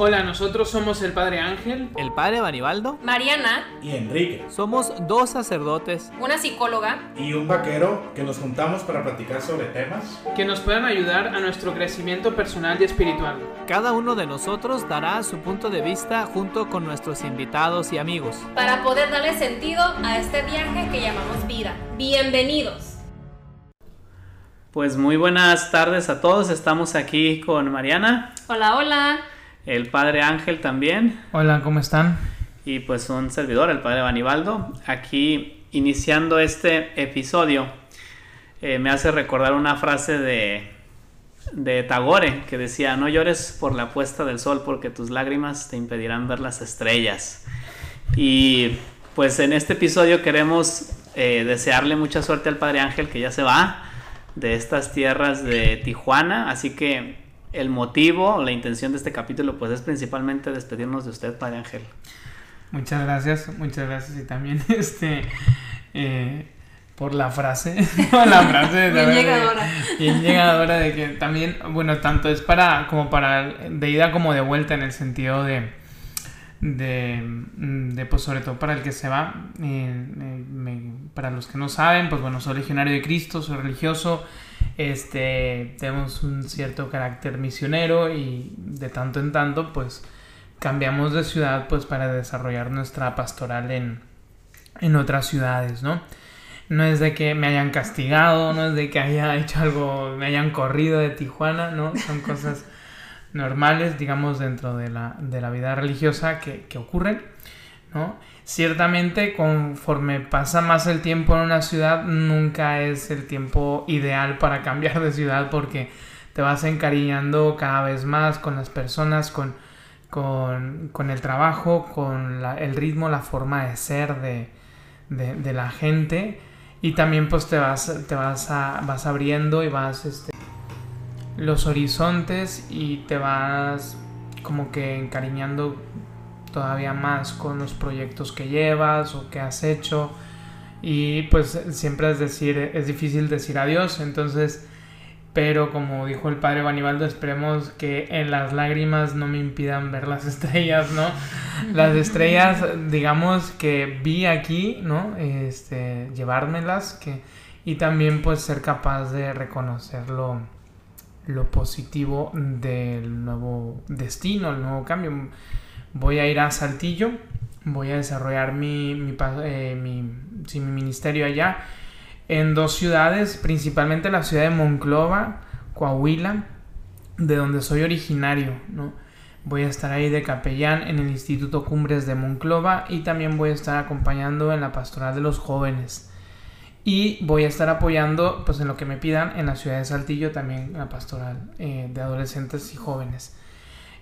Hola, nosotros somos el Padre Ángel, el Padre Banibaldo, Mariana y Enrique. Somos dos sacerdotes, una psicóloga y un vaquero que nos juntamos para platicar sobre temas que nos puedan ayudar a nuestro crecimiento personal y espiritual. Cada uno de nosotros dará su punto de vista junto con nuestros invitados y amigos para poder darle sentido a este viaje que llamamos vida. Bienvenidos. Pues muy buenas tardes a todos, estamos aquí con Mariana. Hola, hola el padre Ángel también. Hola, ¿cómo están? Y pues un servidor, el padre Banibaldo. Aquí iniciando este episodio, eh, me hace recordar una frase de, de Tagore que decía, no llores por la puesta del sol porque tus lágrimas te impedirán ver las estrellas. Y pues en este episodio queremos eh, desearle mucha suerte al Padre Ángel que ya se va de estas tierras de Tijuana, así que el motivo, la intención de este capítulo, pues es principalmente despedirnos de usted, Padre Ángel. Muchas gracias, muchas gracias y también este eh, por la frase, la frase bien llegadora, de, bien llegadora de que también, bueno, tanto es para como para de ida como de vuelta en el sentido de de, de pues sobre todo para el que se va, eh, para los que no saben, pues bueno, soy legionario de Cristo, soy religioso este, tenemos un cierto carácter misionero y de tanto en tanto pues cambiamos de ciudad pues para desarrollar nuestra pastoral en, en otras ciudades, ¿no? No es de que me hayan castigado, no es de que haya hecho algo, me hayan corrido de Tijuana, ¿no? Son cosas normales, digamos, dentro de la, de la vida religiosa que, que ocurren, ¿no? Ciertamente, conforme pasa más el tiempo en una ciudad, nunca es el tiempo ideal para cambiar de ciudad porque te vas encariñando cada vez más con las personas, con, con, el trabajo, con el ritmo, la forma de ser de, de, la gente y también pues te vas, te vas, vas abriendo y vas este, los horizontes y te vas como que encariñando todavía más con los proyectos que llevas o que has hecho. Y pues siempre es decir es difícil decir adiós entonces pero como dijo el padre Banibaldo esperemos que en las lágrimas no me impidan ver las estrellas no las estrellas digamos que vi aquí no este llevármelas que y también pues ser capaz de reconocer lo, lo positivo del nuevo destino el nuevo cambio voy a ir a Saltillo, voy a desarrollar mi, eh, mi, ministerio allá en dos ciudades, principalmente la ciudad de Monclova, Coahuila, de donde soy originario, ¿no? Voy a estar ahí de capellán en el Instituto Cumbres de Monclova y también voy a estar acompañando en la pastoral de los jóvenes. Y voy a estar apoyando, pues en lo que me pidan, en la ciudad de Saltillo también la pastoral eh, de adolescentes y jóvenes.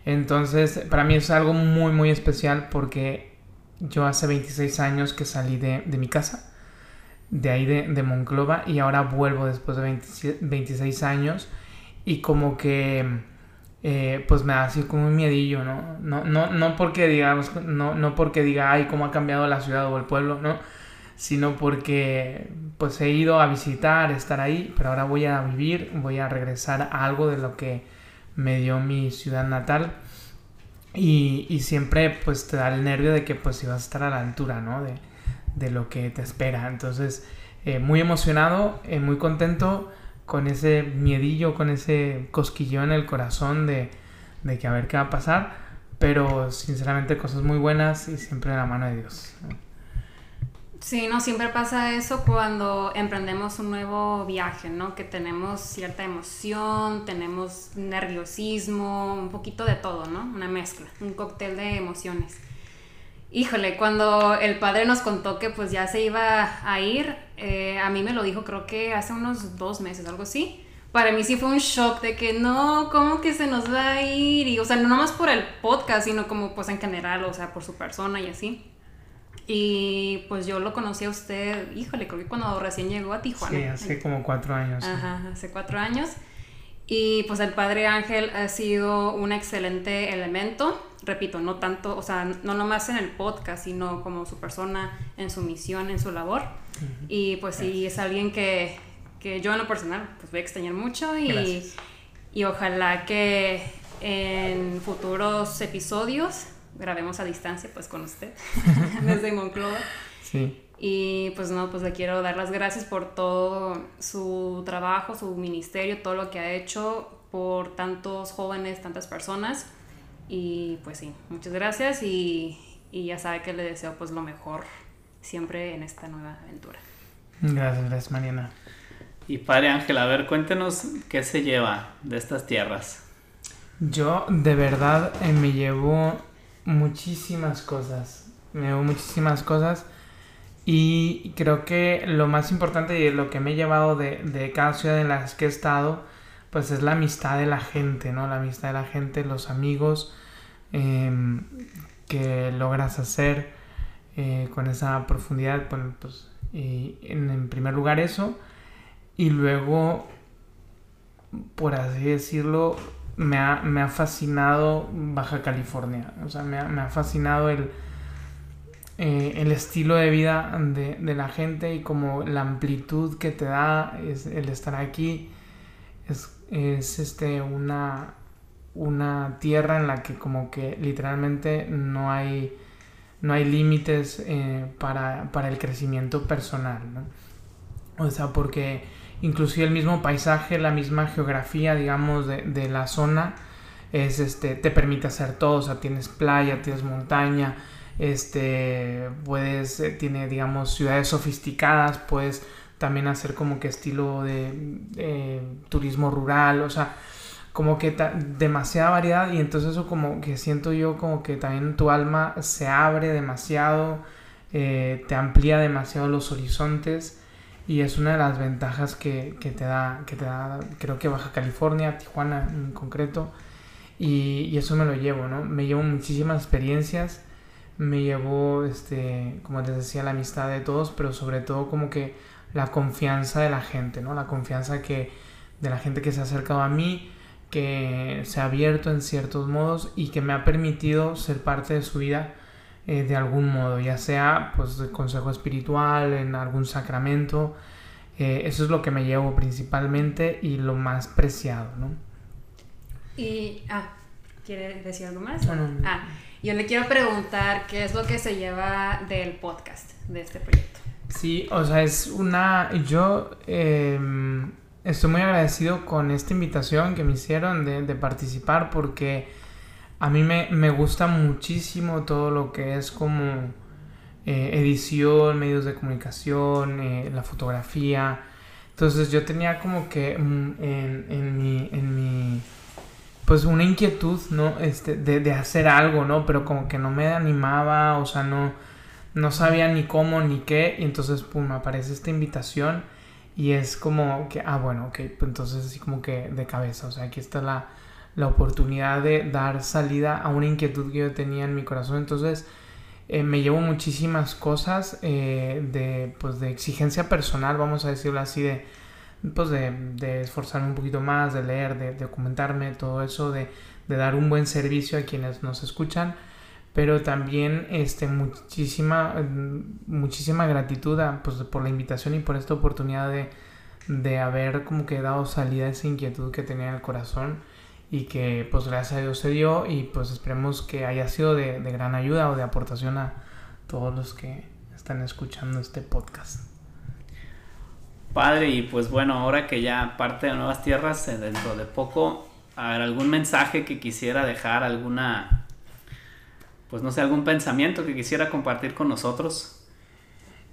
Entonces, para mí es algo muy, muy especial porque yo hace 26 años que salí de, mi casa, de ahí de, de, Monclova, y ahora vuelvo después de 26 años y como que, eh, pues me da así como un miedillo, ¿no? No, no, no porque digamos, no, no porque diga, ay, cómo ha cambiado la ciudad o el pueblo, ¿no? Sino porque, pues he ido a visitar, estar ahí, pero ahora voy a vivir, voy a regresar a algo de lo que me dio mi ciudad natal. Y, y, siempre pues te da el nervio de que pues a estar a la altura, ¿no? De, de lo que te espera. Entonces, eh, muy emocionado, eh, muy contento con ese miedillo, con ese cosquillón en el corazón de, de, que a ver qué va a pasar. Pero sinceramente cosas muy buenas y siempre de la mano de Dios. Sí, no, siempre pasa eso cuando emprendemos un nuevo viaje, ¿no? Que tenemos cierta emoción, tenemos nerviosismo, un poquito de todo, ¿no? Una mezcla, un cóctel de emociones. Híjole, cuando el padre nos contó que pues ya se iba a ir, eh, a mí me lo dijo creo que hace unos dos meses, algo así. Para mí sí fue un shock de que no, ¿cómo que se nos va a ir? Y, o sea, no nomás por el podcast, sino como pues en general, o sea, por su persona y así. Y pues yo lo conocí a usted, híjole, creo que cuando recién llegó a Tijuana. Sí, hace como cuatro años. Ajá, hace cuatro años. Y pues el Padre Ángel ha sido un excelente elemento, repito, no tanto, o sea, no nomás en el podcast, sino como su persona, en su misión, en su labor. Y pues sí, es alguien que, que, yo en lo personal pues voy a extrañar mucho y, y ojalá que en futuros episodios grabemos a distancia pues con usted desde Monclova. Sí. Y pues no, pues le quiero dar las gracias por todo su trabajo, su ministerio, todo lo que ha hecho por tantos jóvenes, tantas personas. Y pues sí, muchas gracias y, y ya sabe que le deseo pues lo mejor siempre en esta nueva aventura. Gracias, gracias Mariana. Y padre Ángel, a ver, cuéntenos qué se lleva de estas tierras. Yo de verdad eh, me llevo muchísimas cosas. Me llevo muchísimas cosas. Y creo que lo más importante y lo que me he llevado de, de cada ciudad en las que he estado, pues es la amistad de la gente, ¿no? La amistad de la gente, los amigos em, que logras hacer eh, con esa profundidad. Bueno, pues y en, en primer lugar eso. Y luego, por así decirlo, me ha, me ha fascinado Baja California. O sea, me ha, me ha fascinado el, eh, el estilo de vida de, de, la gente y como la amplitud que te da el estar aquí. Es, es este, una, una tierra en la que como que literalmente no hay, no hay límites eh, para, para, el crecimiento personal. ¿no? O sea, porque inclusive el mismo paisaje, la misma geografía, digamos, de, de, la zona, es, este, te permite hacer todo, o sea, tienes playa, tienes montaña, este, puedes, eh, tiene, digamos, ciudades sofisticadas, puedes también hacer como que estilo de turismo rural, o sea, como que demasiada variedad. Y entonces eso como que siento yo como que también tu alma se abre demasiado, eh, te amplía demasiado los horizontes y es una de las ventajas que, que, te da, que te da, creo que Baja California, Tijuana en concreto, y, y, eso me lo llevo, ¿no? Me llevo muchísimas experiencias, me llevo, este, como les decía, la amistad de todos, pero sobre todo como que la confianza de la gente, ¿no? La confianza que, de la gente que se ha acercado a mí, que se ha abierto en ciertos modos y que me ha permitido ser parte de su vida eh, de algún modo, ya sea pues de consejo espiritual, en algún sacramento. Eh, eso es lo que me llevo principalmente y lo más preciado, ¿no? Y, ah, ¿quiere decir algo más? Bueno, ah, yo le quiero preguntar qué es lo que se lleva del podcast, de este proyecto. Sí, o sea, es una... Yo eh, estoy muy agradecido con esta invitación que me hicieron de, de participar porque a mí me, me, gusta muchísimo todo lo que es como eh, edición, medios de comunicación, eh, la fotografía. Entonces yo tenía como que mm, en, en, mi, en mi, pues una inquietud, ¿no? Este, de, de, hacer algo, ¿no? Pero como que no me animaba, o sea, no, no sabía ni cómo ni qué. Y entonces, pum, aparece esta invitación y es como que, ah, bueno, ok, pues entonces así como que de cabeza, o sea, aquí está la la oportunidad de dar salida a una inquietud que yo tenía en mi corazón. Entonces eh, me llevo muchísimas cosas eh, de, pues, de exigencia personal, vamos a decirlo así, de, pues, de, de esforzarme un poquito más, de leer, de, documentarme, todo eso, de, de, dar un buen servicio a quienes nos escuchan. Pero también este, muchísima, muchísima gratitud pues, por la invitación y por esta oportunidad de, de haber como que dado salida a esa inquietud que tenía en el corazón y que pues gracias a Dios se dio y pues esperemos que haya sido de, de, gran ayuda o de aportación a todos los que están escuchando este podcast. Padre, y pues bueno, ahora que ya parte de Nuevas Tierras, eh, dentro de poco, algún mensaje que quisiera dejar, alguna, pues no sé, algún pensamiento que quisiera compartir con nosotros.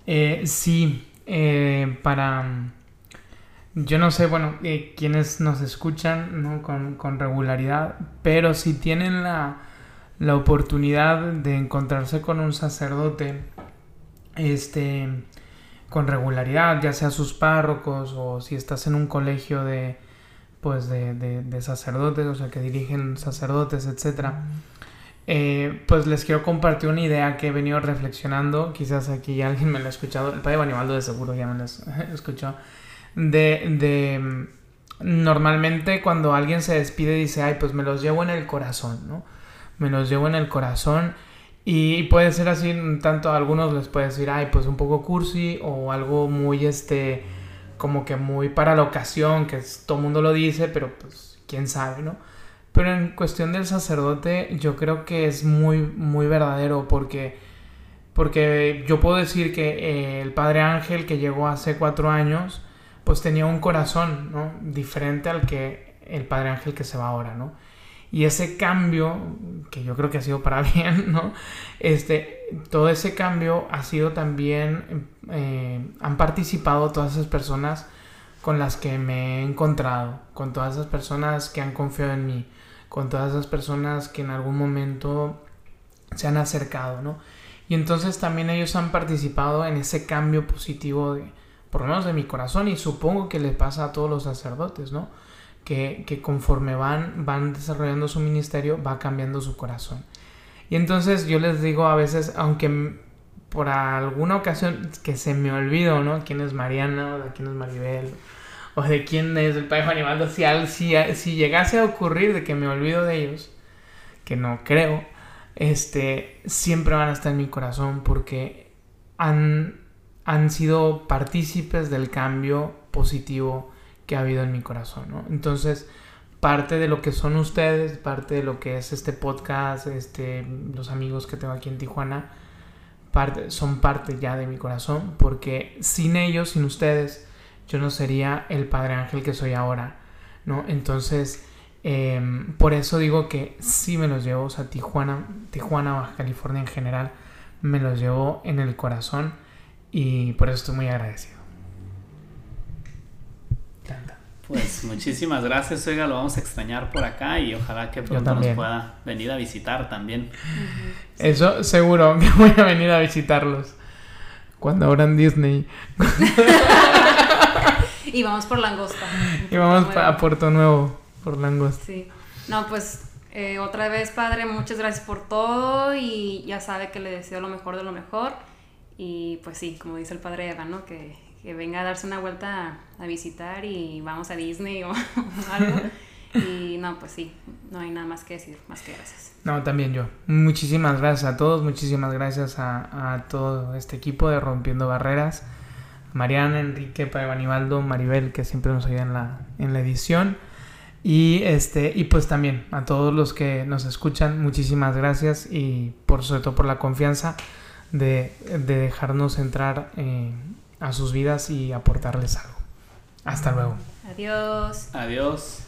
Eh, sí, eh, para yo no sé, bueno, eh, quienes nos escuchan con, con, regularidad, pero si tienen la, la, oportunidad de encontrarse con un sacerdote este, con regularidad, ya sea sus párrocos o si estás en un colegio de, pues de, de, sacerdotes, o sea, que dirigen sacerdotes, etc. Eh, pues les quiero compartir una idea que he venido reflexionando, quizás aquí alguien me lo ha escuchado, el padre Banibaldo de seguro ya me lo escuchó de, de normalmente cuando alguien se despide dice, ay, pues me los llevo en el corazón, ¿no? Me los llevo en el corazón y puede ser así, tanto a algunos les puede decir, ay, pues un poco cursi o algo muy, este, como que muy para la ocasión, que todo mundo lo dice, pero pues quién sabe, ¿no? Pero en cuestión del sacerdote, yo creo que es muy, muy verdadero porque, porque yo puedo decir que eh, el padre Ángel que llegó hace cuatro años, pues tenía un corazón, ¿no? Diferente al que el padre Ángel que se va ahora, ¿no? Y ese cambio, que yo creo que ha sido para bien, ¿no? Este, todo ese cambio ha sido también, eh, han participado todas esas personas con las que me he encontrado, con todas esas personas que han confiado en mí, con todas esas personas que en algún momento se han acercado, ¿no? Y entonces también ellos han participado en ese cambio positivo de, por lo menos de mi corazón, y supongo que les pasa a todos los sacerdotes, ¿no? Que, que conforme van, van desarrollando su ministerio, va cambiando su corazón. Y entonces yo les digo a veces, aunque por alguna ocasión que se me olvido, ¿no? ¿Quién es Mariana? ¿O quién es Maribel? ¿O de quién es el Padre Juan Si, si, si llegase a ocurrir de que me olvido de ellos, que no creo, este, siempre van a estar en mi corazón porque han, han sido partícipes del cambio positivo que ha habido en mi corazón, ¿no? Entonces, parte de lo que son ustedes, parte de lo que es este podcast, este, los amigos que tengo aquí en Tijuana, son parte ya de mi corazón, porque sin ellos, sin ustedes, yo no sería el Padre Ángel que soy ahora, ¿no? Entonces, em, por eso digo que sí me los llevo, o sea, Tijuana, Tijuana, Baja California en general, me los llevo en el corazón y por eso estoy muy agradecido. Pues muchísimas gracias, oiga, lo vamos a extrañar por acá y ojalá que pronto nos pueda venir a visitar también. Eso seguro que voy a venir a visitarlos cuando abran Disney. y vamos por langosta. Y vamos a Puerto Nuevo por langosta. Sí. No, pues eh, otra vez, padre, muchas gracias por todo y ya sabe que le deseo lo mejor de lo mejor. Y pues sí, como dice el padre Eva, ¿no? Que que venga a darse una vuelta a, visitar y vamos a Disney o algo. Y no, pues sí, no hay nada más que decir, más que gracias. No, también yo. Muchísimas gracias a todos, muchísimas gracias a, todo este equipo de Rompiendo Barreras. Mariana, Enrique, Padre Maribel, que siempre nos ayudan en la, en la edición. Y, este, y pues también a todos los que nos escuchan, muchísimas gracias y por sobre todo por la confianza de, de dejarnos entrar en a sus vidas y aportarles algo. Hasta luego. Adiós. Adiós.